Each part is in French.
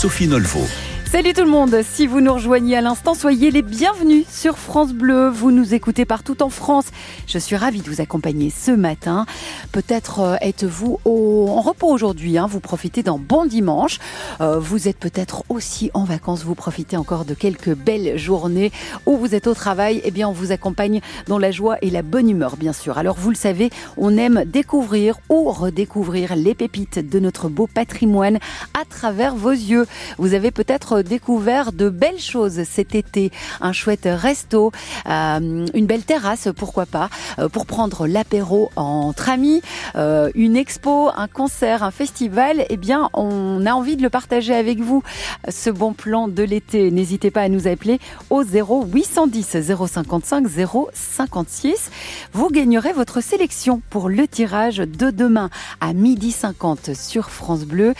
Sophie Nolvo. Salut tout le monde, si vous nous rejoignez à l'instant, soyez les bienvenus sur France Bleu. Vous nous écoutez partout en France. Je suis ravie de vous accompagner ce matin. Peut-être euh, êtes-vous en repos aujourd'hui, hein. vous profitez d'un bon dimanche. Euh, vous êtes peut-être aussi en vacances, vous profitez encore de quelques belles journées. Ou vous êtes au travail, eh bien on vous accompagne dans la joie et la bonne humeur bien sûr. Alors vous le savez, on aime découvrir ou redécouvrir les pépites de notre beau patrimoine à travers vos yeux. Vous avez peut-être découvert de belles choses cet été. Un chouette resto, euh, une belle terrasse, pourquoi pas, euh, pour prendre l'apéro entre amis, euh, une expo, un concert, un festival. Eh bien, on a envie de le partager avec vous, ce bon plan de l'été. N'hésitez pas à nous appeler au 0 810 055 056. Vous gagnerez votre sélection pour le tirage de demain à midi 50 sur France Bleu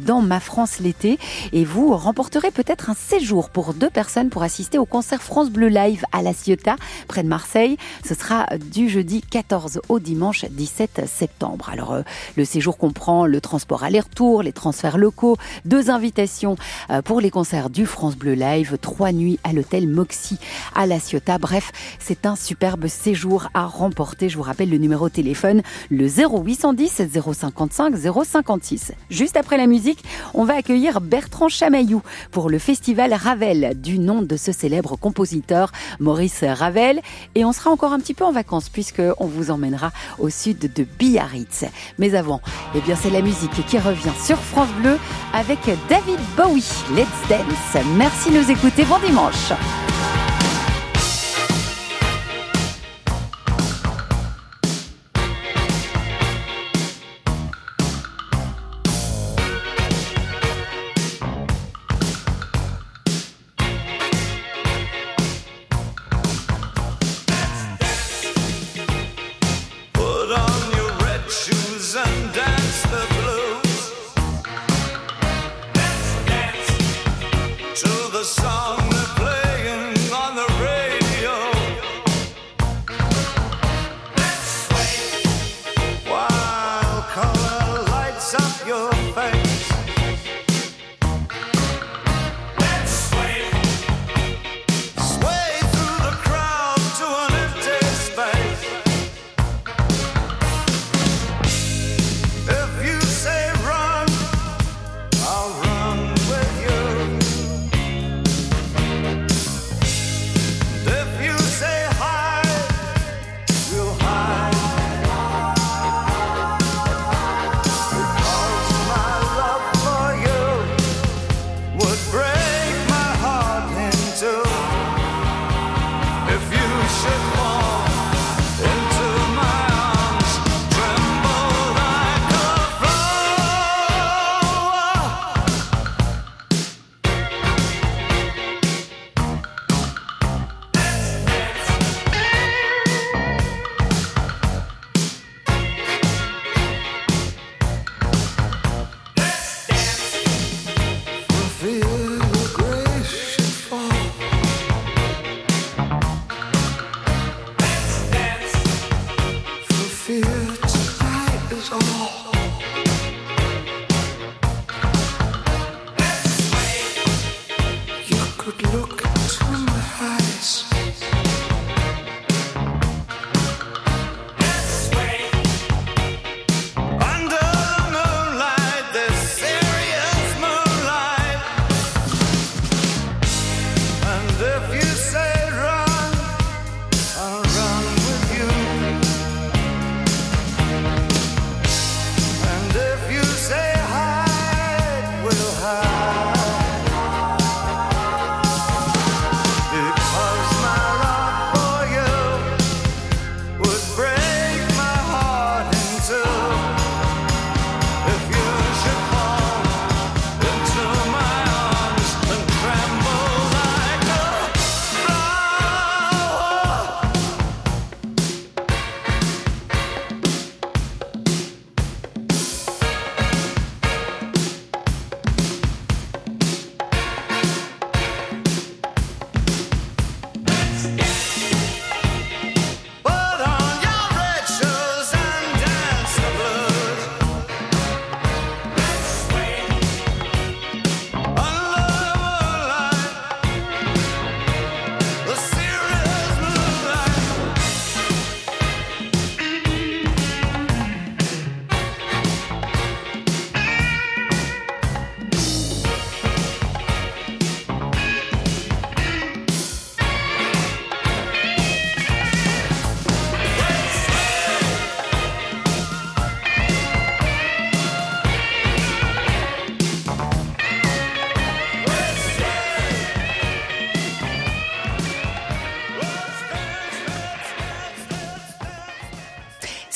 dans Ma France l'été et vous remporterez peut-être un séjour pour deux personnes pour assister au concert France Bleu Live à La Ciotat, près de Marseille. Ce sera du jeudi 14 au dimanche 17 septembre. Alors, euh, le séjour comprend le transport aller-retour, les transferts locaux, deux invitations euh, pour les concerts du France Bleu Live, trois nuits à l'hôtel Moxie à La Ciotat. Bref, c'est un superbe séjour à remporter. Je vous rappelle le numéro de téléphone, le 0810 055 056. Juste après la musique, on va accueillir Bertrand Chamaillou pour le festival Ravel, du nom de ce célèbre compositeur Maurice Ravel. Et on sera encore un petit peu en vacances puisqu'on vous emmènera au sud de Biarritz. Mais avant, eh bien c'est la musique qui revient sur France Bleu avec David Bowie. Let's dance. Merci de nous écouter. Bon dimanche.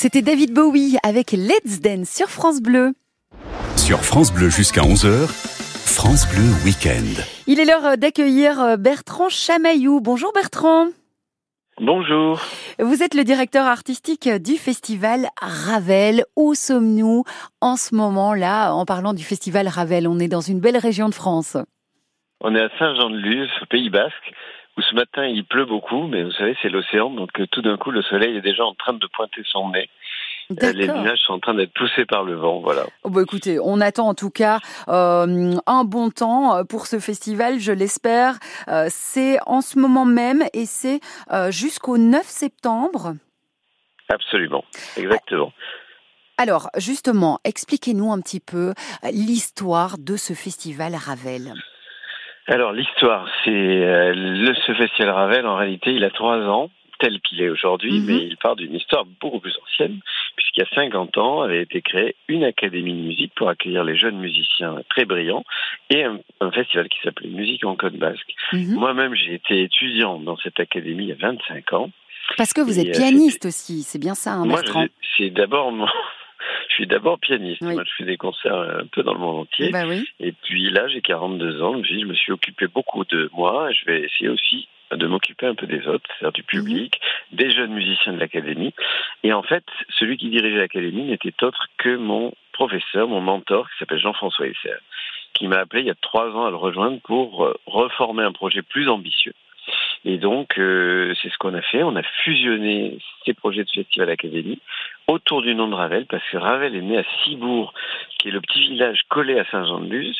C'était David Bowie avec Let's Dance sur France Bleu. Sur France Bleu jusqu'à 11h, France Bleu Week-end. Il est l'heure d'accueillir Bertrand Chamaillou. Bonjour Bertrand. Bonjour. Vous êtes le directeur artistique du festival Ravel. Où sommes-nous en ce moment-là en parlant du festival Ravel? On est dans une belle région de France. On est à Saint-Jean-de-Luz, au Pays Basque, où ce matin il pleut beaucoup, mais vous savez, c'est l'océan, donc euh, tout d'un coup le soleil est déjà en train de pointer son nez. Euh, les nuages sont en train d'être poussés par le vent, voilà. Oh bah écoutez, on attend en tout cas euh, un bon temps pour ce festival, je l'espère. c'est en ce moment même et c'est jusqu'au 9 septembre. Absolument, exactement. Alors, justement, expliquez-nous un petit peu l'histoire de ce festival Ravel. Alors l'histoire, c'est euh, le ce festival Ravel. En réalité, il a trois ans tel qu'il est aujourd'hui, mhm. mais il part d'une histoire beaucoup plus ancienne, puisqu'il y a 50 ans avait été créée une académie de musique pour accueillir les jeunes musiciens très brillants et un, festival qui s'appelait Musique en Côte Basque. Mhm. Moi-même, j'ai été étudiant dans cette académie il y a 25 ans. Parce que vous êtes euh, pianiste aussi, c'est bien ça, hein, Moi, c'est d'abord mon, je suis d'abord pianiste. Moi, je fais des concerts un peu dans le monde entier. Bah oui. Et puis là, j'ai 42 ans. Je me suis occupé beaucoup de moi. Je vais essayer aussi de m'occuper un peu des autres, c'est-à-dire du mhm. public, des jeunes musiciens de l'académie. Et en fait, celui qui dirigeait l'académie n'était autre que mon professeur, mon mentor, qui s'appelle Jean-François Esser, qui m'a appelé il y a trois ans à le rejoindre pour euh, reformer un projet plus ambitieux. Et donc, euh, c'est ce qu'on a fait. On a fusionné ces projets de Festival Académie autour du nom de Ravel, parce que Ravel est né à Cibourg, qui est le petit village collé à Saint-Jean-de-Luz,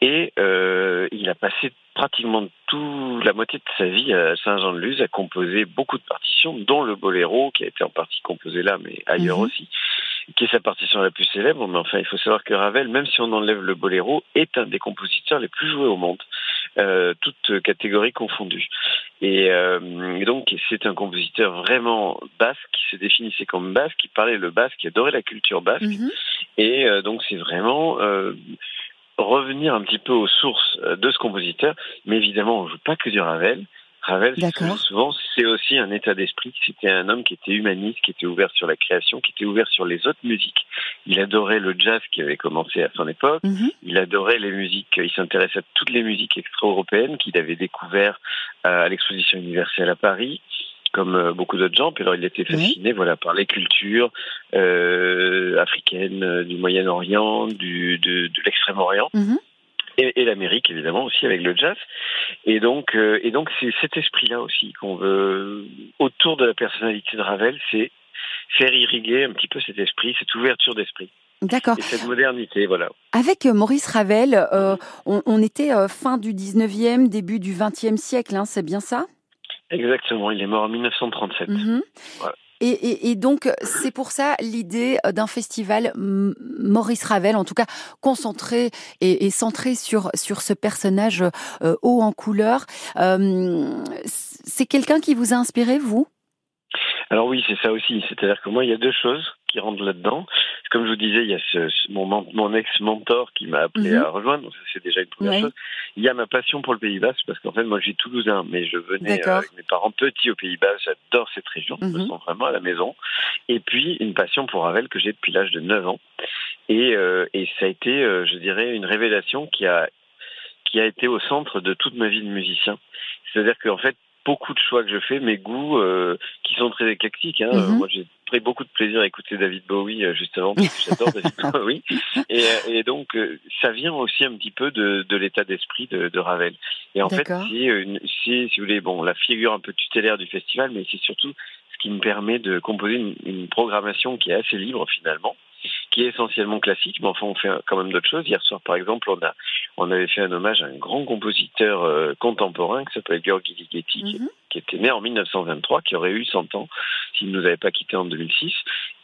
et euh, il a passé pratiquement toute la moitié de sa vie à Saint-Jean-de-Luz, à composer beaucoup de partitions, dont le boléro, qui a été en partie composé là, mais ailleurs mhm. aussi qui est sa partition la plus célèbre, mais enfin, il faut savoir que Ravel, même si on enlève le boléro, est un des compositeurs les plus joués au monde, euh, toutes catégories confondues. Euh, et, donc, c'est un compositeur vraiment basque, qui se définissait comme basque, qui parlait le basque, qui adorait la culture basque. Mhm. Et euh, donc, c'est vraiment revenir un petit peu aux sources de ce compositeur. Mais évidemment, on ne joue pas que du Ravel. Ravel, souvent, c'est aussi un état d'esprit. C'était un homme qui était humaniste, qui était ouvert sur la création, qui était ouvert sur les autres musiques. Il adorait le jazz qui avait commencé à son époque. Mhm. Il adorait les musiques. Il s'intéressait à toutes les musiques extra-européennes qu'il avait découvertes euh, à l'exposition universelle à Paris comme euh, beaucoup d'autres gens. Puis alors, il était fasciné, voilà, par les cultures euh, africaines, euh, du Moyen-Orient, du de, de l'extrême-orient. Mhm et, l'Amérique évidemment aussi avec le jazz. Et donc, euh, et donc c'est cet esprit-là aussi qu'on veut autour de la personnalité de Ravel, c'est faire irriguer un petit peu cet esprit, cette ouverture d'esprit. D'accord. Et cette modernité, voilà. Avec euh, Maurice Ravel, euh, on, était fin du 19e, début du 20e siècle, hein, c'est bien ça? Exactement, il est mort en 1937. Et, donc, c'est pour ça l'idée euh, d'un festival Maurice Ravel, en tout cas concentré et, centré sur, sur ce personnage euh, haut en couleur. Euh, c'est quelqu'un qui vous a inspiré, vous? Alors oui, c'est ça aussi. C'est-à-dire que moi, il y a deux choses qui rentrent là-dedans. Comme je vous disais, il y a ce, mon, mon ex-mentor qui m'a appelé mhm. à rejoindre, donc ça c'est déjà une première chose. Il y a ma passion pour le Pays Basque, parce qu'en fait, moi j'ai Toulousain, mais je venais euh, avec mes parents petits au Pays Basque, j'adore cette région, je me mhm. sens vraiment à la maison. Et puis, une passion pour Ravel que j'ai depuis l'âge de 9 ans. Et, euh, et ça a été, euh, je dirais, une révélation qui a, qui a été au centre de toute ma vie de musicien. C'est-à-dire qu'en fait, beaucoup de choix que je fais, mes goûts euh, qui sont très éclectiques. Hein. Mhm. Moi, j'ai pris beaucoup de plaisir à écouter David Bowie euh, justement parce que j'adore David Bowie. Et, euh, et donc, ça vient aussi un petit peu de, de l'état d'esprit de, de, Ravel. Et en fait, c'est, si vous voulez, bon, la figure un peu tutélaire du festival, mais c'est surtout ce qui me permet de composer une, une programmation qui est assez libre finalement qui est essentiellement classique, mais enfin on fait quand même d'autres choses. Hier soir, par exemple, on a on avait fait un hommage à un grand compositeur euh, contemporain qui s'appelle Georgi Ligeti, mhm. qui, était né en 1923, qui aurait eu 100 ans s'il ne nous avait pas quittés en 2006.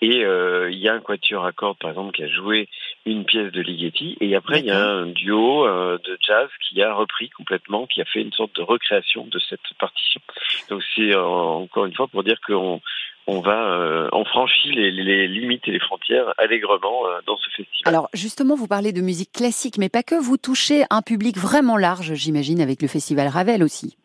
Et euh, il y a un quatuor à cordes, par exemple, qui a joué une pièce de Ligeti, et après il y a un duo euh, de jazz qui a repris complètement, qui a fait une sorte de recréation de cette partition. Donc c'est encore une fois pour dire qu'on on va, euh, on franchit les, limites et les frontières allègrement euh, dans ce festival. Alors justement, vous parlez de musique classique, mais pas que. Vous touchez un public vraiment large, j'imagine, avec le festival Ravel aussi.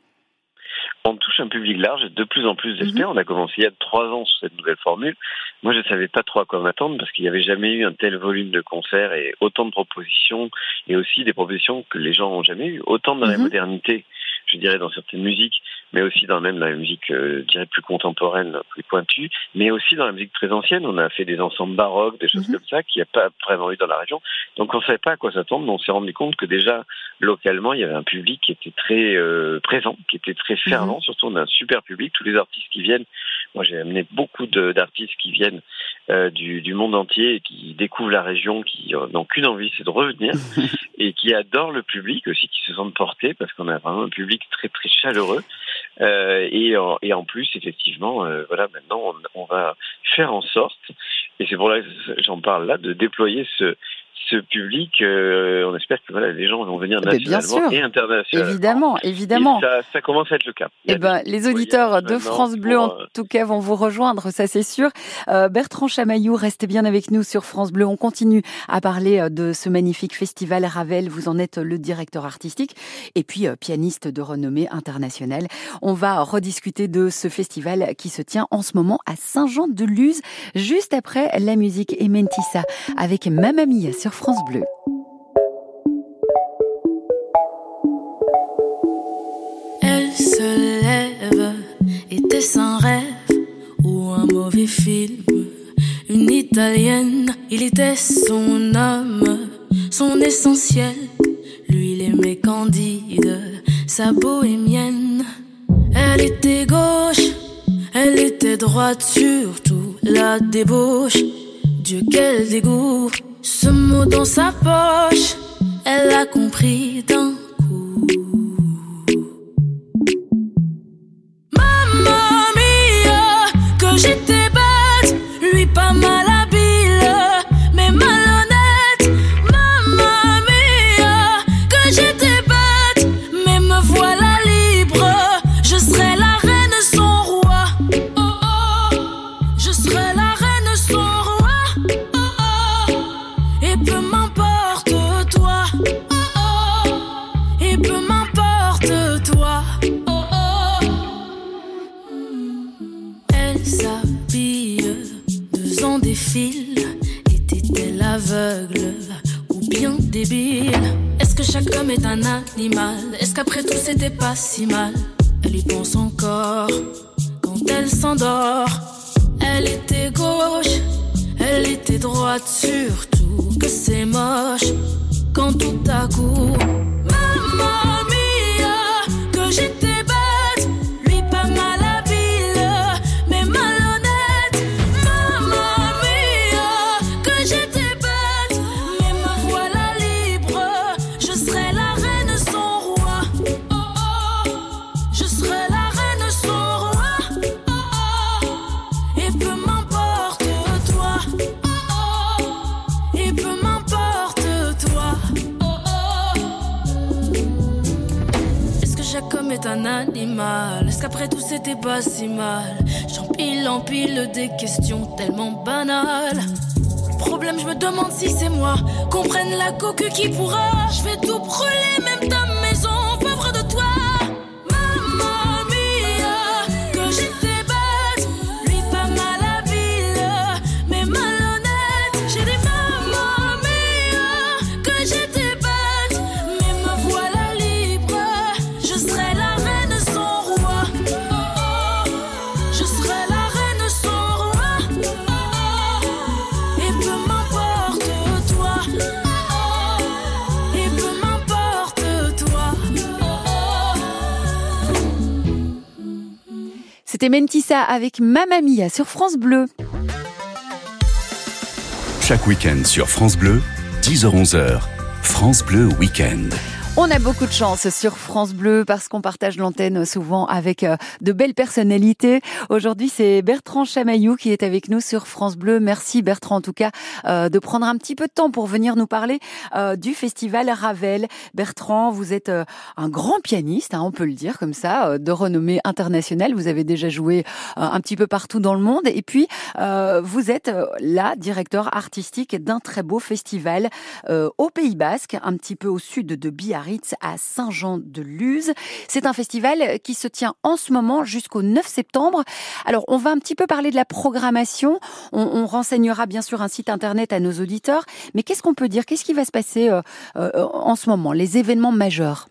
on touche un public large, de plus en plus j'espère. Mhm. On a commencé il y a trois ans sur cette nouvelle formule. Moi, je ne savais pas trop à quoi m'attendre parce qu'il n'y avait jamais eu un tel volume de concerts et autant de propositions et aussi des propositions que les gens n'ont jamais eues. Autant dans la Mhm. modernité, je dirais dans certaines musiques, mais aussi dans même la musique, euh, je dirais plus contemporaine, plus pointue, mais aussi dans la musique très ancienne. On a fait des ensembles baroques, des choses Mhm. comme ça, qu'il n'y a pas vraiment eu dans la région. Donc on ne savait pas à quoi s'attendre, mais on s'est rendu compte que déjà localement, il y avait un public qui était très euh, présent, qui était très fervent. Surtout, on a un super public. Tous les artistes qui viennent, moi j'ai amené beaucoup d'artistes qui viennent euh, du, du monde entier, et qui découvrent la région, qui euh, n'ont qu'une envie, c'est de revenir, et qui adorent le public aussi, qui se sentent portés, parce qu'on a vraiment un public très très chaleureux. Euh, et, en, et en plus, effectivement, voilà, maintenant on, on va faire en sorte, et c'est pour là que j'en parle là, de déployer ce ce public, euh, on espère que voilà, les gens vont venir Eh ben, nationalement et internationalement. Évidemment, évidemment. Ça, ça commence à être le cas. Eh ben, les auditeurs de France Bleu, pour, en euh, tout cas, vont vous rejoindre, ça c'est sûr. Euh, Bertrand Chamaillou, restez bien avec nous sur France Bleu. On continue à parler de ce magnifique festival Ravel. Vous en êtes le directeur artistique et puis euh, pianiste de renommée internationale. On va rediscuter de ce festival qui se tient en ce moment à Saint-Jean-de-Luz, juste après la musique Ementissa avec Mamma Mia France Bleu. Elle se lève, était-ce un rêve ou un mauvais film Une italienne, il était son homme, son essentiel. Lui, il aimait Candide, sa bohémienne. Elle était gauche, elle était droite, surtout la débauche. Dieu, quel dégoût, ce mot dans sa poche, elle a compris C'était Mentissa avec Mamma Mia sur France Bleu. Chaque week-end sur France Bleu, 10h-11h, France Bleu Week-end. On a beaucoup de chance sur France Bleu parce qu'on partage l'antenne souvent avec euh, de belles personnalités. Aujourd'hui, c'est Bertrand Chamaillou qui est avec nous sur France Bleu. Merci Bertrand en tout cas euh, de prendre un petit peu de temps pour venir nous parler euh, du festival Ravel. Bertrand, vous êtes un grand pianiste, hein, on peut le dire comme ça, de renommée internationale. Vous avez déjà joué un petit peu partout dans le monde et puis vous êtes là directeur artistique d'un très beau festival au Pays Basque, un petit peu au sud de Biarritz À Saint-Jean-de-Luz. C'est un festival qui se tient en ce moment jusqu'au 9 septembre. Alors, on va un petit peu parler de la programmation. On, renseignera bien sûr un site internet à nos auditeurs. Mais qu'est-ce qu'on peut dire? Qu'est-ce qui va se passer euh, euh, en ce moment Les événements majeurs?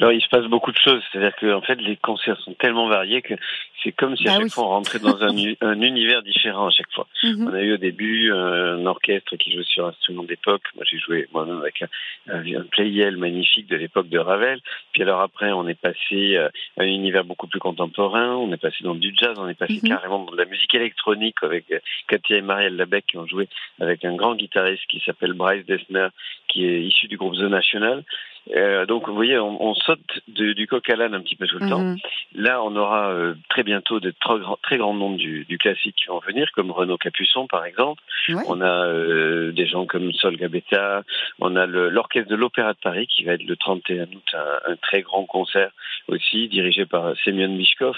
Alors, il se passe beaucoup de choses. C'est-à-dire que, en fait, les concerts sont tellement variés que c'est comme si à bah chaque fois on rentrait dans un, un, univers différent à chaque fois. Mhm. On a eu au début un orchestre qui jouait sur instrument d'époque. Moi, j'ai joué moi-même avec un, un, playel magnifique de l'époque de Ravel. Puis alors après, on est passé euh, à un univers beaucoup plus contemporain. On est passé dans du jazz. On est passé mhm. carrément dans de la musique électronique avec euh, Katia et Marielle Labec qui ont joué avec un grand guitariste qui s'appelle Bryce Dessner, qui est issu du groupe The National. Euh, donc, vous voyez, on, on saute du coq à l'âne un petit peu tout le temps. Mhm. Là, on aura euh, très bientôt de très, très grands noms du, du, classique qui vont venir, comme Renaud Capuçon, par exemple. On a euh, des gens comme Sol Gabetta. On a l'orchestre de l'Opéra de Paris qui va être le 31 août, un, un très grand concert aussi, dirigé par Semyon Mishkov.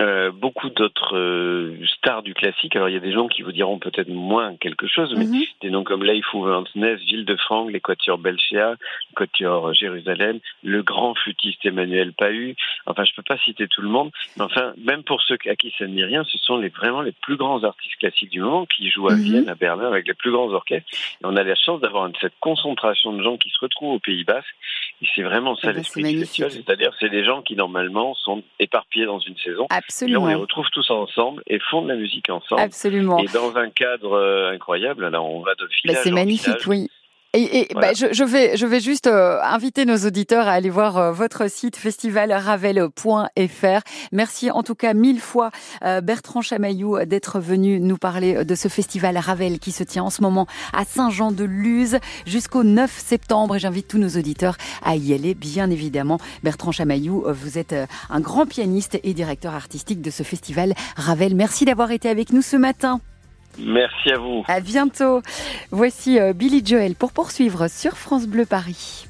Euh, beaucoup d'autres euh, stars du classique. Alors il y a des gens qui vous diront peut-être moins quelque chose, mais mhm. des noms comme Leif Ness, Ville de Franck, l'Équateur Belchea, l'Équateur Jérusalem, le grand flûtiste Emmanuel Pahu. Enfin, je peux pas citer tout le monde, mais enfin, même pour ceux à qui ça ne dit rien, ce sont les, vraiment les plus grands artistes classiques du moment qui jouent à mhm. Vienne, à Berlin, avec les plus grands orchestres. Et on a la chance d'avoir cette concentration de gens qui se retrouvent au Pays Basque. Et c'est vraiment ça l'esprit du festival, c'est-à-dire c'est des gens qui normalement sont éparpillés dans une saison. Absolument. on les retrouve tous ensemble et font de la musique ensemble. Absolument. Et dans un cadre euh, incroyable. Alors on va de bah, village. c'est magnifique, oui. Et, bah, je, vais, je vais juste euh, inviter nos auditeurs à aller voir euh, votre site festivalravel.fr. Merci en tout cas mille fois Bertrand Chamaillou d'être venu nous parler de ce festival Ravel qui se tient en ce moment à Saint-Jean-de-Luz jusqu'au 9 septembre. Et j'invite tous nos auditeurs à y aller, bien évidemment. Bertrand Chamaillou, vous êtes un grand pianiste et directeur artistique de ce festival Ravel. Merci d'avoir été avec nous ce matin. Merci à vous. À bientôt. Voici euh, Billy Joel pour poursuivre sur France Bleu Paris.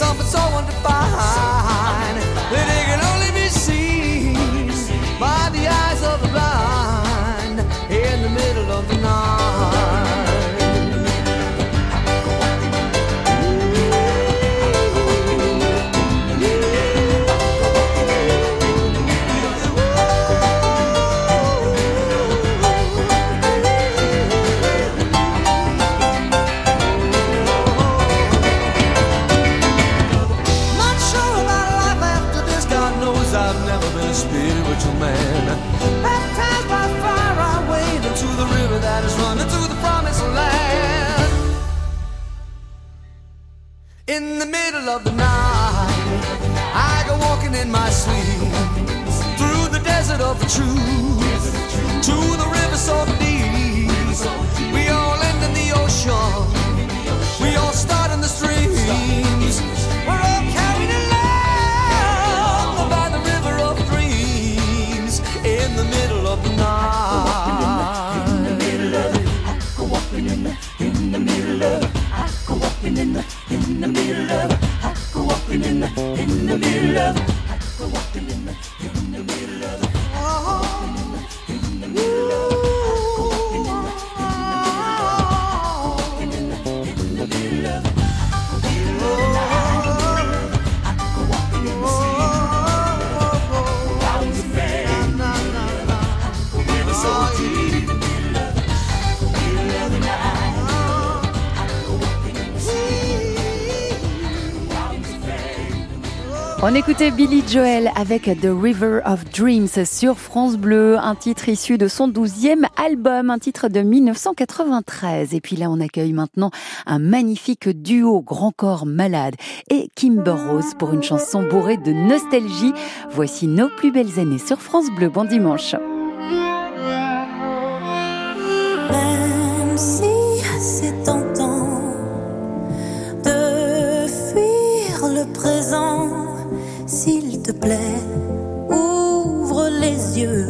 something so undefined. middle of the night, I go walking in my sleep through the desert of the truth to the river so deep. love. On écoutait Billy Joel avec The River of Dreams sur France Bleu, un titre issu de son douzième album, un titre de 1993. Et puis là, on accueille maintenant un magnifique duo Grand Corps Malade et Kimber Rose pour une chanson bourrée de nostalgie. Voici nos plus belles années sur France Bleu. Bon dimanche. Ouvre les yeux.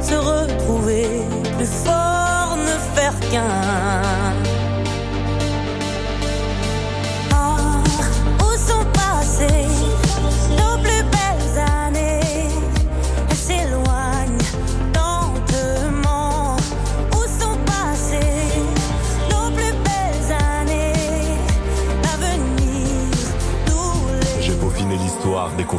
Se retrouver plus fort, ne faire qu'un.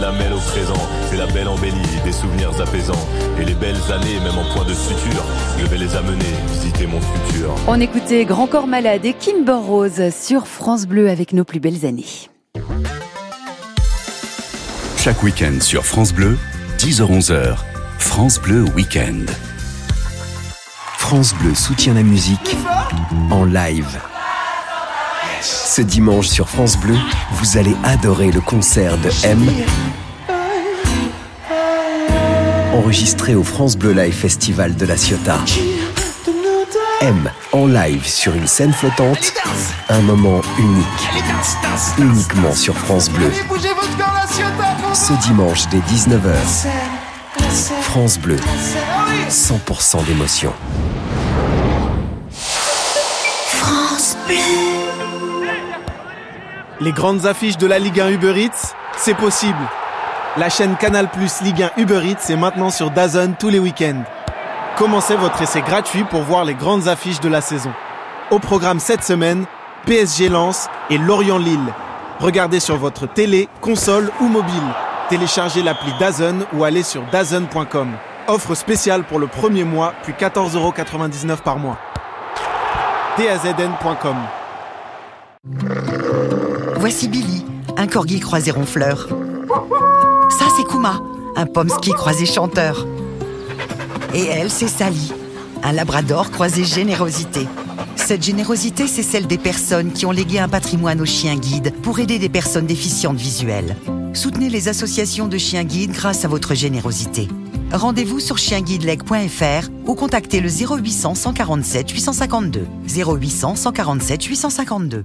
La mêle au présent. C'est la belle embellie, des souvenirs apaisants. Et les belles années, même en point de suture, je vais les amener visiter mon futur. On écoutait Grand Corps Malade et Kimber Rose sur France Bleu avec nos plus belles années. Chaque week-end sur France Bleu, 10h-11h, France Bleu Week-end. France Bleu soutient la musique en live. Ce dimanche sur France Bleu, vous allez adorer le concert de M enregistré au France Bleu Live Festival de la Ciotat. M en live sur une scène flottante, un moment unique, uniquement sur France Bleu. Ce dimanche dès 19h, France Bleu, 100% d'émotion. Les grandes affiches de la Ligue 1 Uber Eats, c'est possible. La chaîne Canal Plus Ligue 1 Uber Eats est maintenant sur DAZN tous les week-ends. Commencez votre essai gratuit pour voir les grandes affiches de la saison. Au programme cette semaine, PSG Lens et Lorient-Lille. Regardez sur votre télé, console ou mobile. Téléchargez l'appli DAZN ou allez sur DAZN.com. Offre spéciale pour le premier mois, puis 14,99€ par mois. DAZN.com Voici Billy, un corgi croisé ronfleur. Ça, c'est Kuma, un pomsky croisé chanteur. Et elle, c'est Sally, un labrador croisé générosité. Cette générosité, c'est celle des personnes qui ont légué un patrimoine aux chiens guides pour aider des personnes déficientes visuelles. Soutenez les associations de chiens guides grâce à votre générosité. Rendez-vous sur chienguideleg.fr ou contactez le 0800 147 852. 0800 147 852.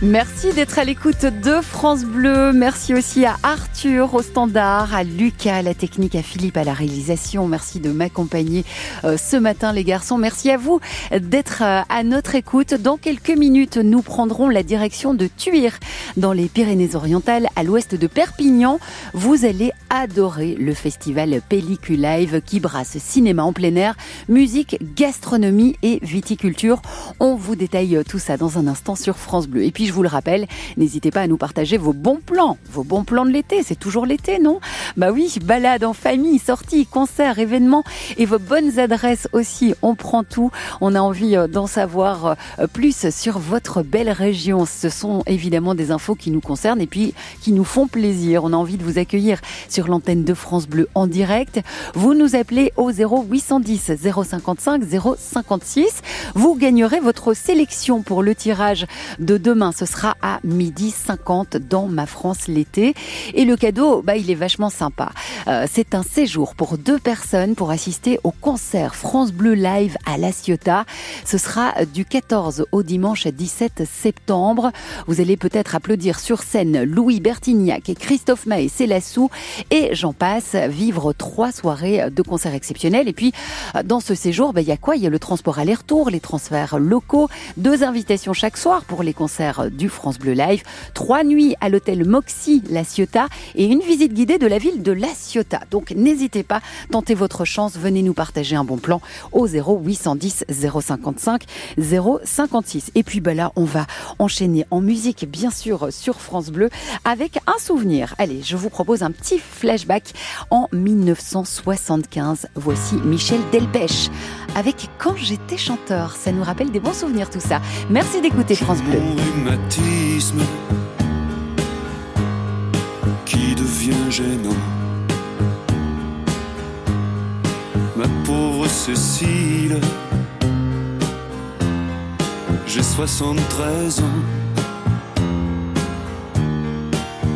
Merci d'être à l'écoute de France Bleu. Merci aussi à Arthur au standard, à Lucas à la technique, à Philippe à la réalisation. Merci de m'accompagner euh, ce matin les garçons. Merci à vous d'être euh, à notre écoute. Dans quelques minutes, nous prendrons la direction de Tuir dans les Pyrénées-Orientales à l'ouest de Perpignan. Vous allez adorer le festival Pellicule Live qui brasse cinéma en plein air, musique, gastronomie et viticulture. On vous détaille tout ça dans un instant sur France Bleu. Et puis je vous le rappelle, n'hésitez pas à nous partager vos bons plans, vos bons plans de l'été. C'est toujours l'été, non? Bah oui, balade en famille, sorties, concerts, événements et vos bonnes adresses aussi. On prend tout. On a envie euh, d'en savoir euh, plus sur votre belle région. Ce sont évidemment des infos qui nous concernent et puis qui nous font plaisir. On a envie de vous accueillir sur l'antenne de France Bleu en direct. Vous nous appelez au 0810 055 056. Vous gagnerez votre sélection pour le tirage de demain ce sera à midi 50 dans Ma France l'été. Et le cadeau, bah, il est vachement sympa. Euh, c'est un séjour pour deux personnes pour assister au concert France Bleu Live à La Ciotat. Ce sera du 14 au dimanche 17 septembre. Vous allez peut-être applaudir sur scène Louis Bertignac et Christophe Maé Célassou et j'en passe, vivre trois soirées de concerts exceptionnels. Et puis, dans ce séjour, bah, il y a quoi? Il y a le transport aller-retour, les transferts locaux, deux invitations chaque soir pour les concerts du France Bleu Live, trois nuits à l'hôtel Moxie La Ciotat et une visite guidée de la ville de La Ciotat. Donc n'hésitez pas, tentez votre chance, venez nous partager un bon plan au 0810 055 056. Et puis bah là, on va enchaîner en musique, bien sûr, sur France Bleu, avec un souvenir. Allez, je vous propose un petit flashback en 1975. Voici Michel Delpech avec Quand j'étais chanteur. Ça nous rappelle des bons souvenirs tout ça. Merci d'écouter France Bleu qui devient gênant. Ma pauvre Cécile, j'ai 73 ans.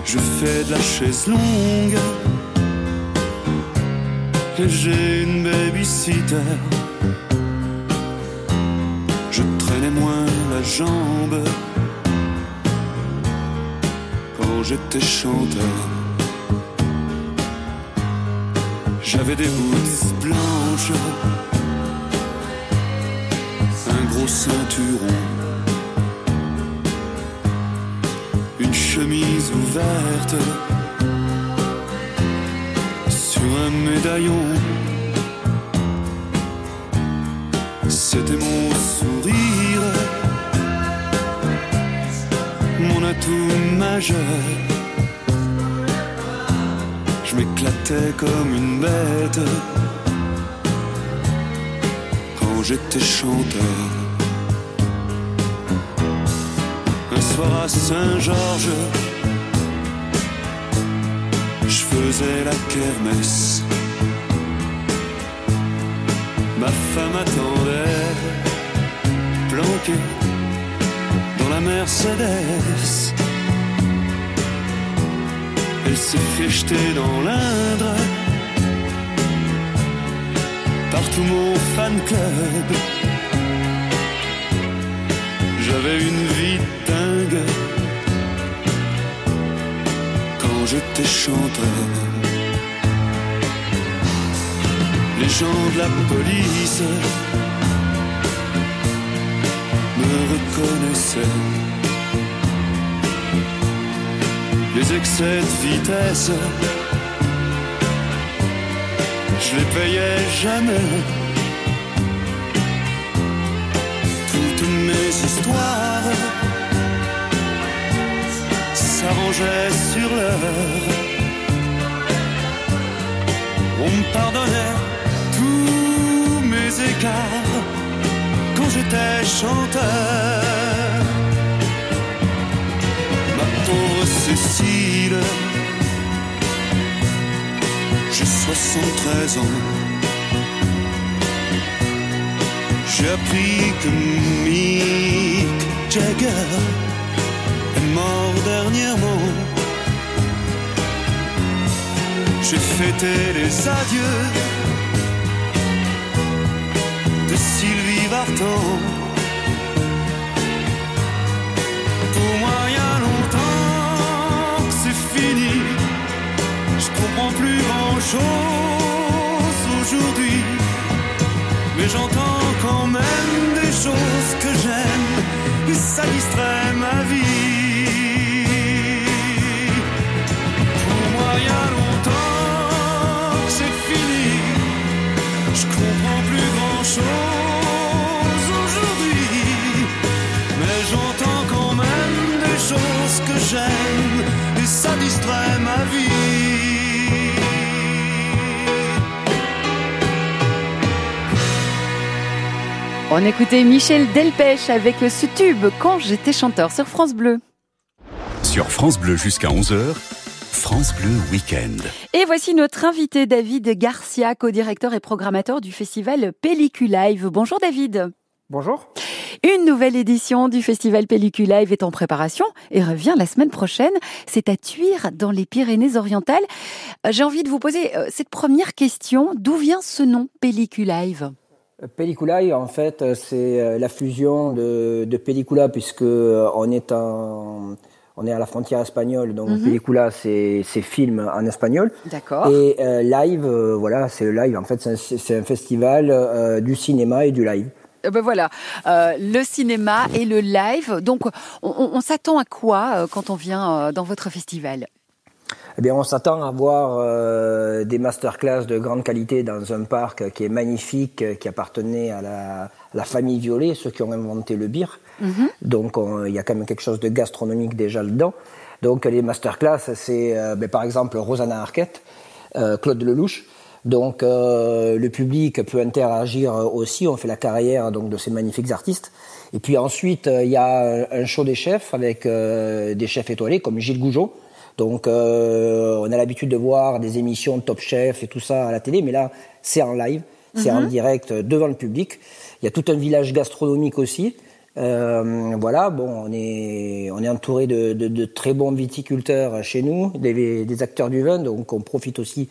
Je fais de la chaise longue et j'ai une babysitter. Je traînais moins la jambe j'étais chanteur. J'avais des boots blanches, un gros ceinturon, une chemise ouverte sur un médaillon. C'était mon sourire mon atout majeur. Je m'éclatais comme une bête quand j'étais chanteur. Un soir à Saint-Georges, je faisais la kermesse. Ma femme attendait, planquée la Mercedes. Elle s'est fait jeter dans l'Indre par tout mon fan club. J'avais une vie dingue quand j'étais chanteur. Les gens de la police reconnaissait. Les excès de vitesse je les payais jamais. Toutes mes histoires s'arrangeaient sur l'heure. On me pardonnait tous mes écarts j'étais chanteur. Ma pauvre Cécile, j'ai 73 ans. J'ai appris que Mick Jagger est mort dernièrement. J'ai fêté les adieux Pour moi, il y a longtemps que c'est fini. Je comprends plus grand chose aujourd'hui. Mais j'entends quand même des choses que j'aime. Et ça distrait ma vie. Pour moi, il y a longtemps que c'est fini. Je comprends plus grand chose des choses que j'aime. Et ça distrait ma vie. On écoutait Michel Delpech avec ce tube quand j'étais chanteur sur France Bleu. Sur France Bleu jusqu'à 11h, France Bleu Week-end. Et voici notre invité David Garcia, co-directeur et programmateur du festival Pelliculive. Bonjour David. Bonjour. Une nouvelle édition du festival Pelliculive est en préparation et revient la semaine prochaine. C'est à Tuire, dans les Pyrénées-Orientales. Euh, J'ai envie de vous poser euh, cette première question. D'où vient ce nom Pelliculive Pelliculae, en fait, euh, c'est euh, la fusion de, de pellicula, puisque euh, on est, en, on est à la frontière espagnole, donc Mhm. pellicula, c'est film en espagnol. D'accord. Et euh, live, euh, voilà, c'est le live. En fait, c'est un, festival euh, du cinéma et du live. Euh, Ben voilà, euh, le cinéma et le live. Donc, on, s'attend à quoi euh, quand on vient euh, dans votre festival? Eh bien, on s'attend à voir euh, des masterclass de grande qualité dans un parc qui est magnifique, qui appartenait à la, à la famille Violet, ceux qui ont inventé le beer. Donc, on- il y a quand même quelque chose de gastronomique déjà dedans. Donc, les masterclass, c'est euh, ben, par exemple Rosanna Arquette, euh, Claude Lelouch. Donc, euh, le public peut interagir euh, aussi. On fait la carrière donc de ces magnifiques artistes. Et puis ensuite, euh, il y a un show des chefs avec euh, des chefs étoilés comme Gilles Gougeot. Donc, euh, on a l'habitude de voir des émissions de Top Chef et tout ça à la télé, mais là, c'est en live, c'est en direct euh, devant le public. Il y a tout un village gastronomique aussi. Euh, voilà, bon, on est, on est entouré de, de, de très bons viticulteurs chez nous, des, des acteurs du vin, donc on profite aussi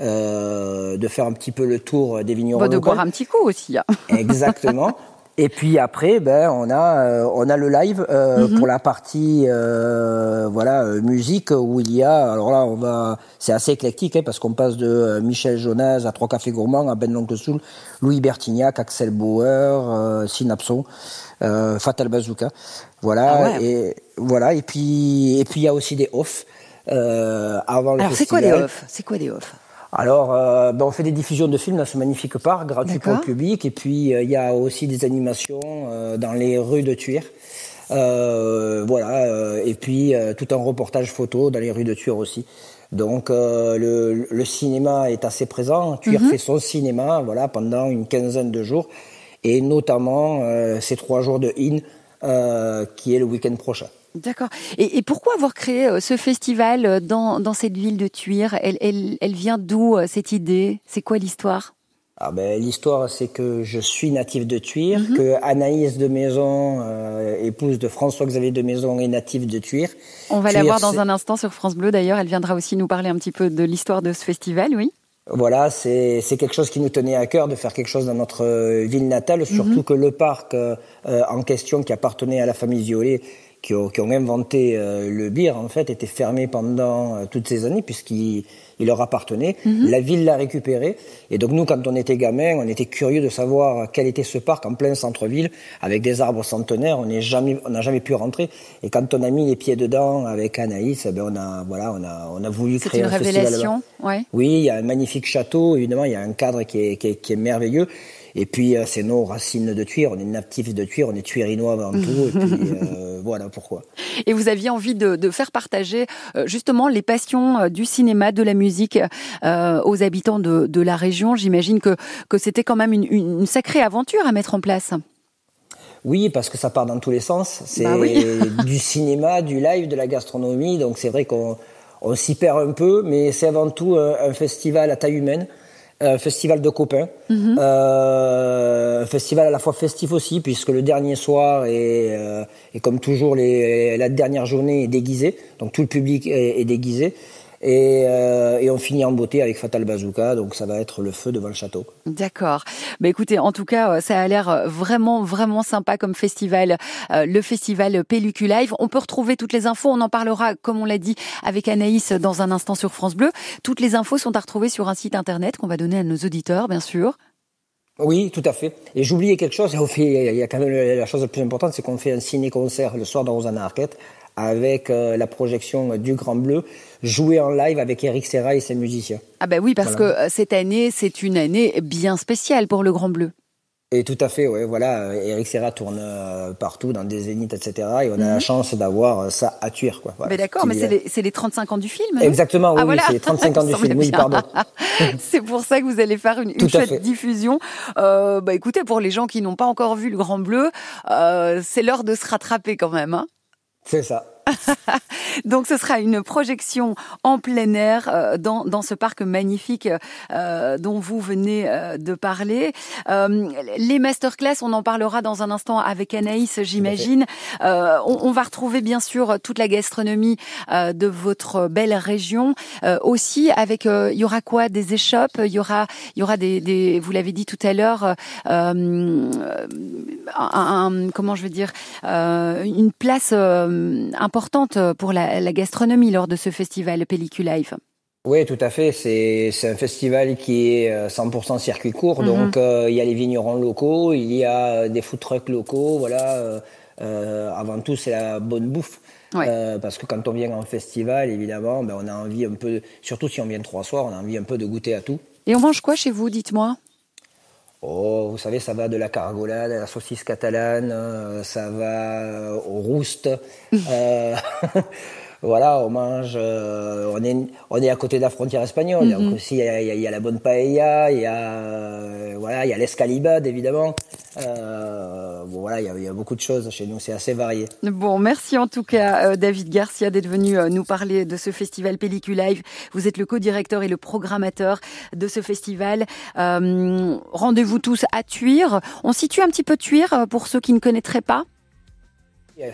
euh, de faire un petit peu le tour des vignerons Bon, De locaux. boire un petit coup aussi. hein. Exactement. Et puis après, ben on a euh, on a le live euh, Mhm. pour la partie euh, voilà musique où il y a alors là on va c'est assez éclectique hein, parce qu'on passe de Michel Jonas à Trois Cafés Gourmands à Ben l'Oncle Soul, Louis Bertignac, Axel Bauer, Synapson, Fatal Bazooka, voilà Ah ouais. et voilà et puis et puis il y a aussi des off euh, avant le Alors, c'est quoi des festival. off C'est quoi des off Alors, euh, ben, on fait des diffusions de films dans ce magnifique parc, gratuit pour le public. Et puis, euh, il y a aussi des animations euh, dans les rues de Tuire. Euh, voilà. et puis, tout un reportage photo dans les rues de Tuire aussi. Donc, euh, le, le cinéma est assez présent. Tuire fait son cinéma voilà, pendant une quinzaine de jours. Et notamment, euh, ces trois jours de IN, euh, qui est le week-end prochain. D'accord. Et, et pourquoi avoir créé euh, ce festival euh, dans, dans cette ville de Tuire elle, elle, elle vient d'où euh, cette idée? C'est quoi l'histoire? Ah ben, L'histoire, c'est que je suis natif de Tuire, Mhm. que Anaïs de Maison, euh, épouse de François-Xavier de Maison, est native de Tuire. On va la voir dans un instant sur France Bleu d'ailleurs. Elle viendra aussi nous parler un petit peu de l'histoire de ce festival, oui. Voilà, c'est quelque chose qui nous tenait à cœur de faire quelque chose dans notre ville natale, surtout Mhm. que le parc euh, en question qui appartenait à la famille Violet qui ont, qui ont inventé euh, le beer, en fait, était fermé pendant euh, toutes ces années, puisqu'il il leur appartenait. Mhm. La ville l'a récupéré. Et donc, nous, quand on était gamin, on était curieux de savoir quel était ce parc en plein centre-ville, avec des arbres centenaires. On n'est jamais, on n'a jamais pu rentrer. Et quand on a mis les pieds dedans avec Anaïs, eh ben, on a, voilà, on a, on a voulu C'est créer une un festival révélation, ouais. oui, il y a un magnifique château, évidemment, il y a un cadre qui est, qui est, qui est merveilleux. Et puis, euh, c'est nos racines de Tuire, on est natifs de Tuire, on est tuirinois avant tout, et puis euh, voilà pourquoi. Et vous aviez envie de, de faire partager euh, justement les passions du cinéma, de la musique euh, aux habitants de, de la région. J'imagine que, que c'était quand même une, une, une sacrée aventure à mettre en place. Oui, parce que ça part dans tous les sens. C'est Bah oui. du cinéma, du live, de la gastronomie, donc c'est vrai qu'on on s'y perd un peu, mais c'est avant tout un, un festival à taille humaine. Un festival de copains, Mhm. Euh, un festival à la fois festif aussi, puisque le dernier soir est, euh, est comme toujours les, la dernière journée est déguisée, donc tout le public est, est déguisé, et, euh, et on finit en beauté avec Fatal Bazooka, donc ça va être le feu devant le château. D'accord. Bah écoutez, en tout cas, euh, ça a l'air euh, vraiment, vraiment sympa comme festival, euh, le festival Pellucu Live. On peut retrouver toutes les infos, on en parlera, comme on l'a dit, avec Anaïs dans un instant sur France Bleu. Toutes les infos sont à retrouver sur un site internet qu'on va donner à nos auditeurs, bien sûr. Oui, tout à fait. Et j'oubliais quelque chose, il y a quand même la chose la plus importante, c'est qu'on fait un ciné-concert le soir dans Rosanna Arquette avec la projection du Grand Bleu, joué en live avec Eric Serra et ses musiciens. Ah bah oui, parce Voilà. que euh, cette année, c'est une année bien spéciale pour le Grand Bleu. Et tout à fait, ouais, voilà, euh, Eric Serra tourne euh, partout, dans des zéniths, etc. Et on a Mhm. la chance d'avoir euh, ça à tuer, quoi. Voilà, mais d'accord, mais c'est les, les 35 ans du film. non Exactement, oui, Ah, oui, voilà. c'est les 35 ans du film, oui, pardon. c'est pour ça que vous allez faire une, une chouette diffusion. Euh, bah écoutez, pour les gens qui n'ont pas encore vu le Grand Bleu, c'est l'heure de se rattraper quand même. Hein. C'est ça. Donc ce sera une projection en plein air euh, dans, dans ce parc magnifique euh, dont vous venez euh, de parler. Euh, les masterclass, on en parlera dans un instant avec Anaïs, j'imagine. Euh, on, on va retrouver bien sûr toute la gastronomie euh, de votre belle région. Euh, aussi avec, euh, il y aura quoi? Des échoppes? Il y aura, il y aura des, des vous l'avez dit tout à l'heure, un, un- comment je veux dire, euh, une place euh, importante pour la, la gastronomie lors de ce festival Pellicule Live. Oui, tout à fait. C'est un festival qui est euh, 100% circuit court. Mhm. Donc, euh, il y a les vignerons locaux, il y a euh, des food trucks locaux. Voilà. euh, euh, avant tout, c'est la bonne bouffe. Ouais. Euh, parce que quand on vient en festival, évidemment, ben, on a envie un peu, surtout si on vient trois soirs, on a envie un peu de goûter à tout. Et on mange quoi chez vous, dites-moi? Oh, vous savez, ça va de la cargolade à la saucisse catalane, euh, ça va euh, au roust. Euh, voilà, on mange. euh, on est on est à côté de la frontière espagnole. Mhm. Donc aussi, il y, a- il y a- il y a la bonne paella, il y a euh, voilà, il y a l'escalibade évidemment. Euh, bon, voilà, il y, a, il y a beaucoup de choses chez nous. C'est assez varié. Bon, merci en tout cas, euh, David Garcia, d'être venu nous parler de ce festival Pellicule Live. Vous êtes le co-directeur et le programmateur de ce festival. Rendez-vous tous à Tuire. On situe un petit peu Tuire pour ceux qui ne connaîtraient pas.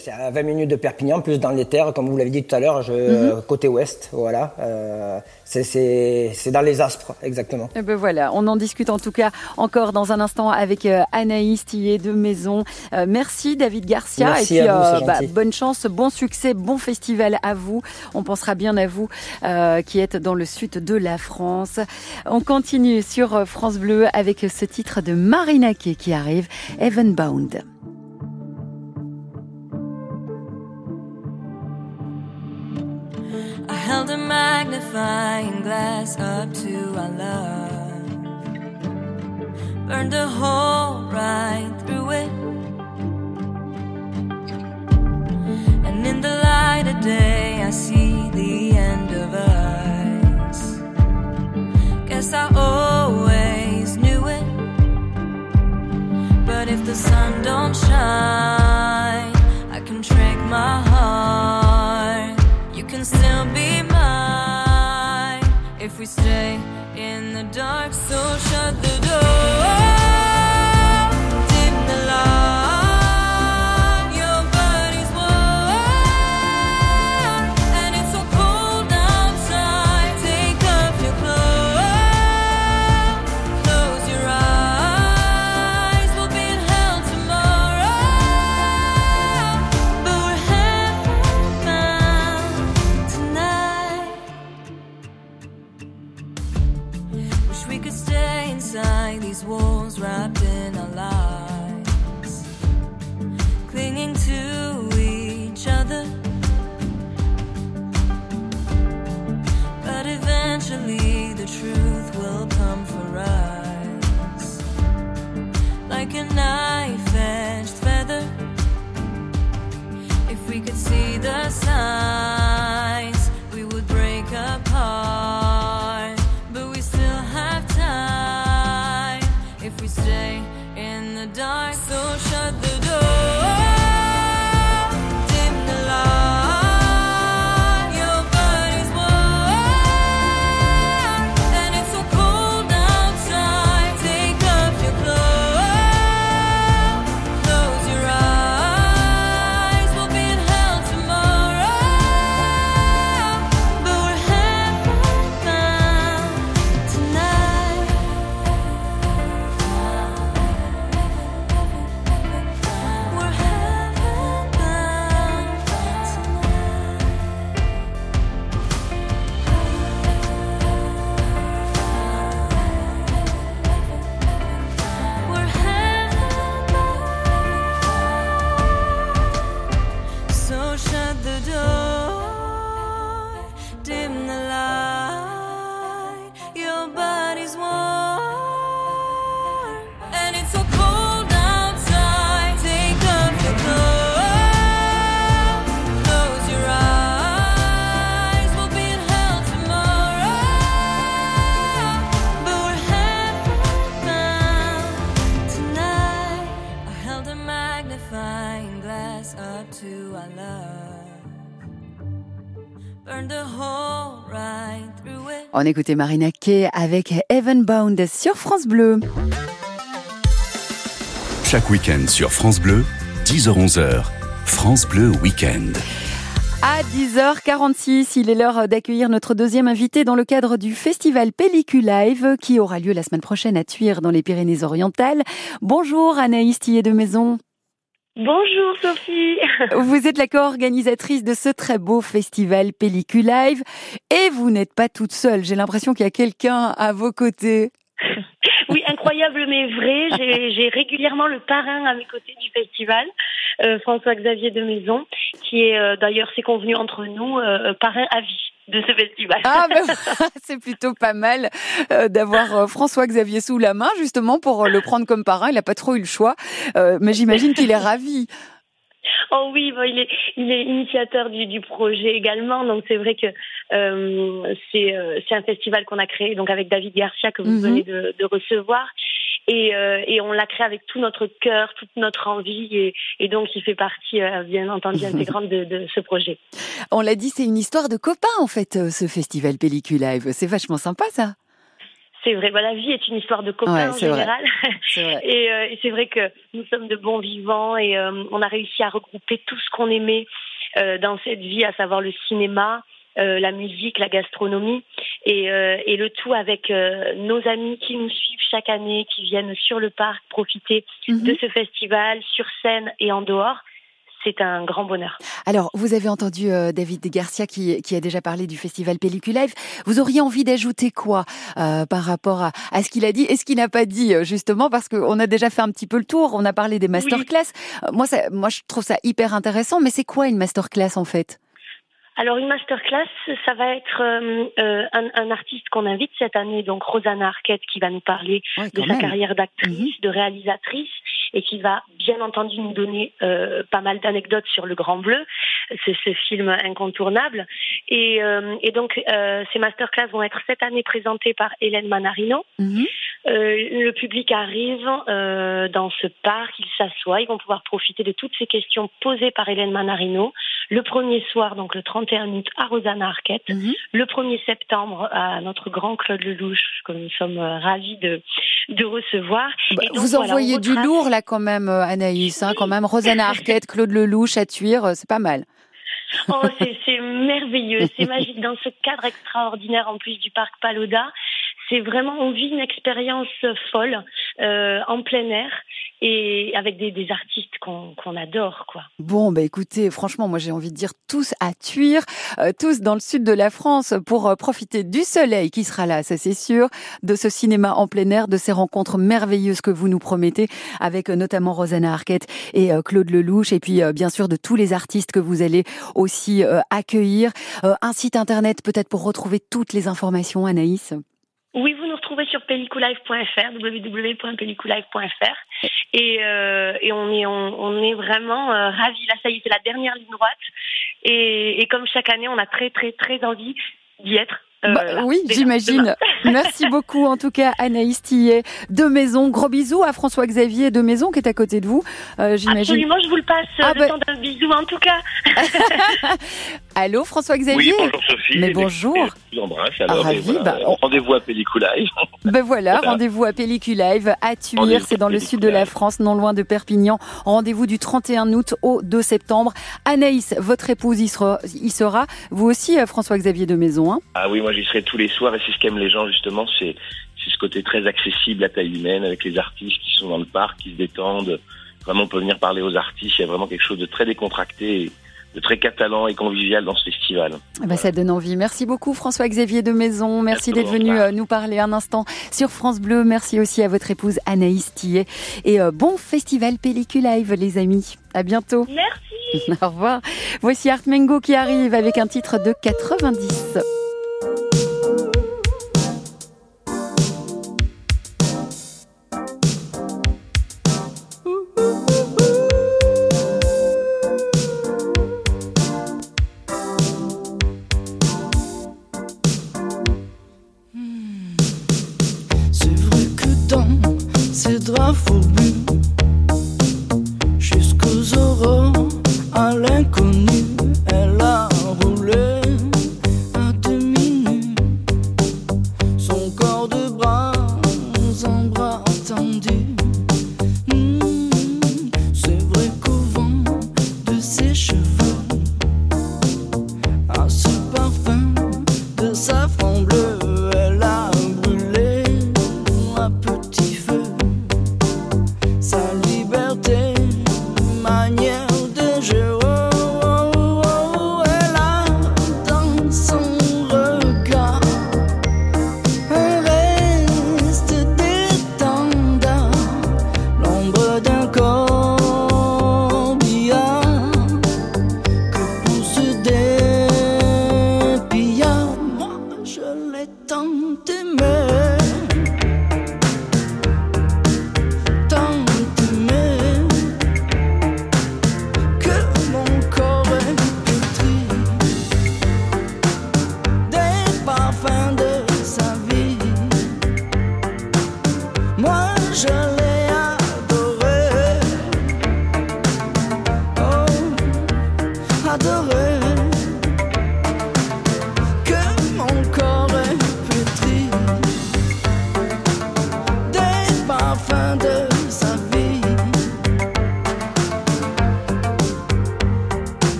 C'est à 20 minutes de Perpignan, plus dans les terres, comme vous l'avez dit tout à l'heure, je- Mhm. côté ouest. Voilà, Euh, c'est- dans les Aspres, exactement. Eh ben voilà, on en discute en tout cas encore dans un instant avec euh, Anaïs Tillet de Maison. Euh, merci David Garcia Merci et puis à vous, c'est bah, bonne chance, bon succès, bon festival à vous. On pensera bien à vous euh, qui êtes dans le sud de la France. On continue sur euh, France Bleu avec ce titre de Marina Kay qui arrive, Heavenbound. I held a magnifying glass up to our love. Burned a hole right through it. And in the light of day, I see the end of us. Guess I always knew it. But if the sun don't shine, the dark. So shut the door, wrapped in our lies, clinging to each other. But eventually the truth will come for us, like a knife held a magnifying glass up to our love, burned a hole right through it. On écoutait Marina Kay avec Heaven Bound sur France Bleu. Chaque week-end sur France Bleu, 10h-11h, France Bleu Week-end. À 10h46, il est l'heure d'accueillir notre deuxième invité dans le cadre du festival Pellicule Live qui aura lieu la semaine prochaine à Thuir dans les Pyrénées-Orientales. Bonjour Anaïs Tillet de Maison. Bonjour Sophie. Vous êtes la co-organisatrice de ce très beau festival Pellicule Live et vous n'êtes pas toute seule. J'ai l'impression qu'il y a quelqu'un à vos côtés. Oui, incroyable mais vrai. J'ai régulièrement le parrain à mes côtés du festival, euh, François-Xavier de Maison, qui est euh, d'ailleurs, c'est convenu entre nous, euh, parrain à vie de ce festival. Ah ben, c'est plutôt pas mal euh, d'avoir euh, François-Xavier sous la main justement pour euh, le prendre comme parrain. Il n'a pas trop eu le choix, Euh, mais j'imagine qu'il est ravi. Oh oui, bon, il est il est initiateur du, du projet également, donc c'est vrai que euh, c'est euh, c'est un festival qu'on a créé donc avec David Garcia que vous Mhm. venez de, de recevoir. Et, euh, et on l'a créé avec tout notre cœur, toute notre envie, et, et donc il fait partie, bien entendu, intégrante de, de ce projet. On l'a dit, c'est une histoire de copains en fait, ce festival Pellicule Live. C'est vachement sympa ça. C'est vrai, bah, la vie est une histoire de copains Ouais, en général. Vrai. Et, euh, et c'est vrai que nous sommes de bons vivants et euh, on a réussi à regrouper tout ce qu'on aimait euh, dans cette vie, à savoir le cinéma, euh, la musique, la gastronomie, et, euh, et le tout avec euh, nos amis qui nous suivent chaque année, qui viennent sur le parc profiter Mhm. de ce festival, sur scène et en dehors. C'est un grand bonheur. Alors, vous avez entendu euh, David Garcia qui, qui a déjà parlé du festival Pellicule Live. Vous auriez envie d'ajouter quoi euh, par rapport à, à ce qu'il a dit et ce qu'il n'a pas dit, euh, justement, parce qu'on a déjà fait un petit peu le tour, on a parlé des masterclass. Euh, moi, ça, moi, je trouve ça hyper intéressant, mais c'est quoi une masterclass en fait? Alors une masterclass, ça va être euh, euh, un, un artiste qu'on invite cette année, donc Rosanna Arquette, qui va nous parler Ouais, de sa même. carrière d'actrice, de réalisatrice, et qui va bien entendu nous donner euh, pas mal d'anecdotes sur Le Grand Bleu, c'est ce film incontournable. Et, euh, et donc euh, ces masterclass vont être cette année présentées par Hélène Manarino. Mhm. Euh, le public arrive euh, dans ce parc, ils s'assoient, ils vont pouvoir profiter de toutes ces questions posées par Hélène Manarino. Le premier soir, donc le 31 août, à Rosanna Arquette. Mhm. Le 1er septembre, à notre grand Claude Lelouch, que nous sommes euh, ravis de, de recevoir. Bah, Et donc, vous voilà, envoyez du lourd là quand même, Anaïs, hein, quand même. Rosanna Arquette, Claude Lelouch, à Thuir, euh, c'est pas mal. Oh, c'est c'est merveilleux, c'est magique dans ce cadre extraordinaire en plus du parc Paloda. C'est vraiment, on vit une expérience folle euh, en plein air et avec des, des artistes qu'on adore, quoi. Bon, bah écoutez, franchement, moi j'ai envie de dire tous à Tuire, euh, tous dans le sud de la France pour euh, profiter du soleil qui sera là, ça c'est sûr, de ce cinéma en plein air, de ces rencontres merveilleuses que vous nous promettez avec euh, notamment Rosanna Arquette et euh, Claude Lelouch et puis bien sûr de tous les artistes que vous allez aussi accueillir. Un site internet peut-être pour retrouver toutes les informations, Anaïs? Oui, vous nous retrouvez sur pelliculive.fr, www.pelliculive.fr, et, euh, et on est on, on est vraiment euh, ravis. Là, ça y est, c'est la dernière ligne droite, et, et comme chaque année, on a très très très envie d'y être. Euh, Bah, là, oui, j'imagine. Merci beaucoup en tout cas Anaïs Tillet de Maison. Gros bisous à François-Xavier de Maison qui est à côté de vous. Euh, j'imagine. Absolument, je vous le passe. Ah, le bah- temps d'un bisou, en tout cas. Allô François-Xavier Oui, bonjour Sophie. Mais bonjour. Je vous embrasse. Alors, Ah, ravi, voilà, bah, Rendez-vous à Pelliculaï. Ben voilà, Voilà. rendez-vous à Pelliculive, à Rendez-vous c'est dans le sud de la France, non loin de Perpignan. Rendez-vous du 31 août au 2 septembre. Anaïs, votre épouse y sera. Y sera. Vous aussi, euh, François-Xavier de Maison. Hein Ah oui, moi j'y serai tous les soirs et c'est ce qu'aiment les gens justement, c'est ce côté très accessible à taille humaine avec les artistes qui sont dans le parc, qui se détendent. Vraiment, on peut venir parler aux artistes. Il y a vraiment quelque chose de très décontracté, de très catalan et convivial dans ce festival. Eh ben, Ça donne envie. Merci beaucoup François-Xavier de Maison. Merci d'être venu euh, nous parler un instant sur France Bleu. Merci aussi à votre épouse Anaïs Tillet. Et euh, bon festival Pelliculive les amis. À bientôt. Merci. Au revoir. Voici Art Mengo qui arrive avec un titre de 90.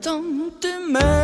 Tant aimé.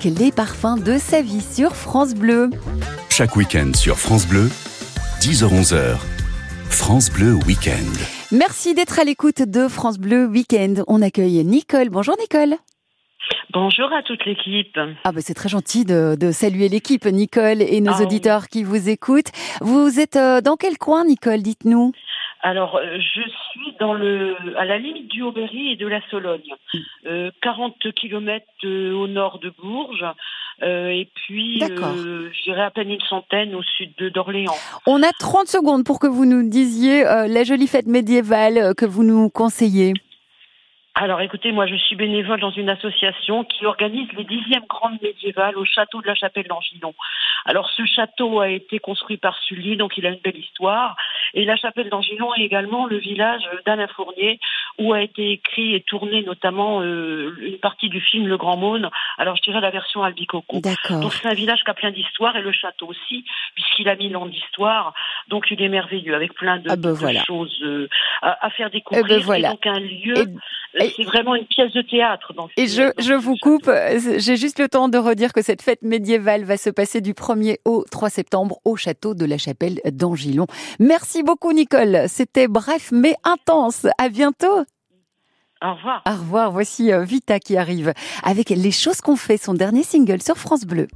Avec les parfums de sa vie sur France Bleu. Chaque week-end sur France Bleu, 10h-11h, France Bleu Week-end. Merci d'être à l'écoute de France Bleu Week-end. On accueille Nicole. Bonjour Nicole. Bonjour à toute l'équipe. Ah bah c'est très gentil de, de saluer l'équipe, Nicole, et nos Ah oui. auditeurs qui vous écoutent. Vous êtes euh, dans quel coin, Nicole Dites-nous? Alors, euh, je suis dans le, à la limite du Haut-Berry et de la Sologne, euh, 40 kilomètres euh, au nord de Bourges, euh, et puis, euh, je dirais à peine une centaine au sud d'Orléans. On a 30 secondes pour que vous nous disiez euh, la jolie fête médiévale que vous nous conseillez. Alors, écoutez, moi, je suis bénévole dans une association qui organise les dixièmes grandes médiévales au château de la Chapelle d'Angilon. Alors, ce château a été construit par Sully, donc il a une belle histoire. Et la Chapelle d'Angilon est également le village d'Alain Fournier, où a été écrit et tourné notamment euh, une partie du film Le Grand Maune. Alors, je dirais la version Albicoco. D'accord. Donc, c'est un village qui a plein d'histoires et le château aussi, puisqu'il a mille ans d'histoire. Donc, il est merveilleux avec plein de, Ah ben de voilà. choses euh, à, à faire découvrir. Eh ben voilà. Et donc, un lieu, c'est vraiment une pièce de théâtre. Dans Et je, je vous coupe, j'ai juste le temps de redire que cette fête médiévale va se passer du 1er au 3 septembre au château de la Chapelle d'Angilon. Merci beaucoup Nicole, c'était bref mais intense. À bientôt. Au revoir. Au revoir, voici euh, Vita qui arrive avec Les choses qu'on fait, son dernier single sur France Bleu.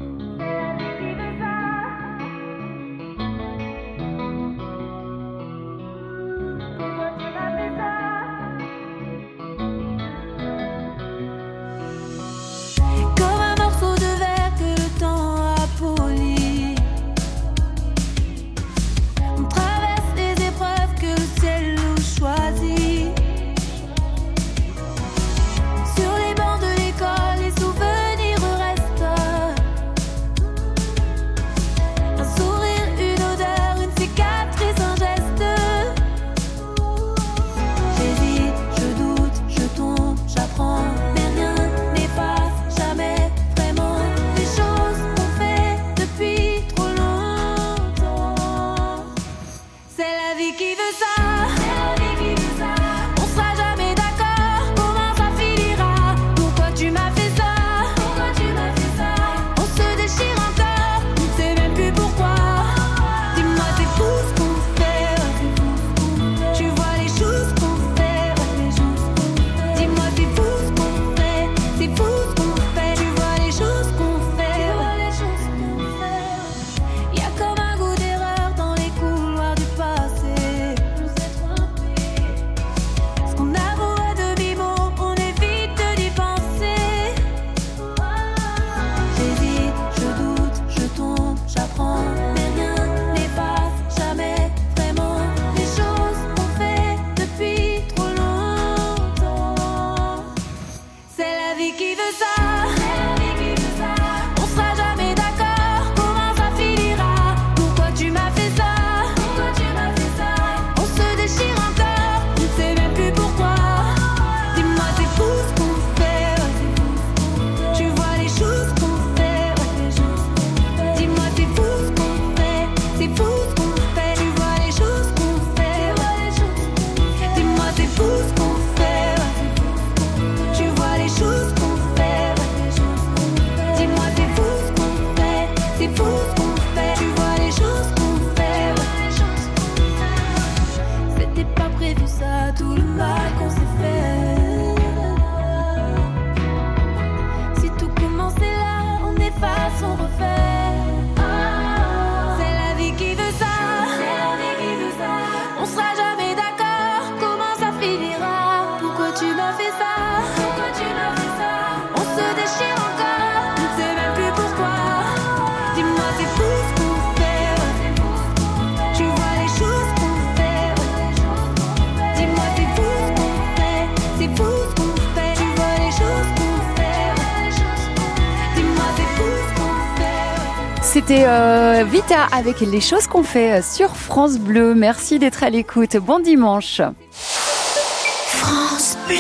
C'était euh, Vita avec les choses qu'on fait euh, sur France Bleu. Merci d'être à l'écoute. Bon dimanche. France Bleu.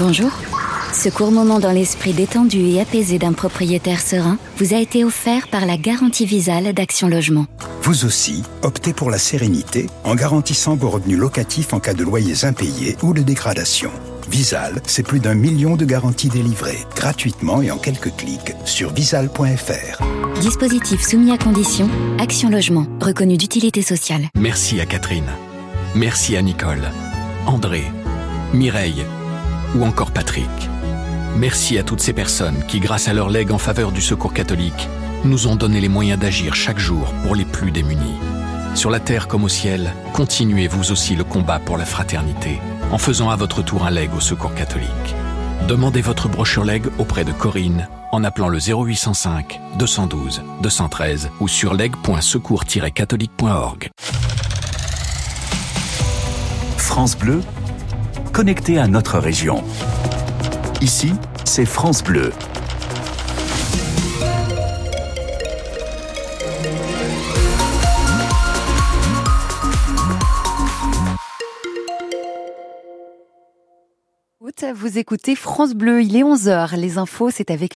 Bonjour. Ce court moment dans l'esprit détendu et apaisé d'un propriétaire serein vous a été offert par la garantie Visale d'Action Logement. Vous aussi, optez pour la sérénité en garantissant vos revenus locatifs en cas de loyers impayés ou de dégradation. Visal, c'est plus d'un million de garanties délivrées, gratuitement et en quelques clics, sur visal.fr. Dispositif soumis à condition, Action Logement, reconnu d'utilité sociale. Merci à Catherine. Merci à Nicole, André, Mireille ou encore Patrick. Merci à toutes ces personnes qui, grâce à leur legs en faveur du secours catholique, nous ont donné les moyens d'agir chaque jour pour les plus démunis. Sur la terre comme au ciel, continuez vous aussi le combat pour la fraternité en faisant à votre tour un leg au secours catholique. Demandez votre brochure leg auprès de Corinne en appelant le 0805 212 213 ou sur leg.secours-catholique.org. France Bleu, connecté à notre région. Ici, c'est France Bleu. Vous écoutez France Bleu, il est 11h. Les infos, c'est avec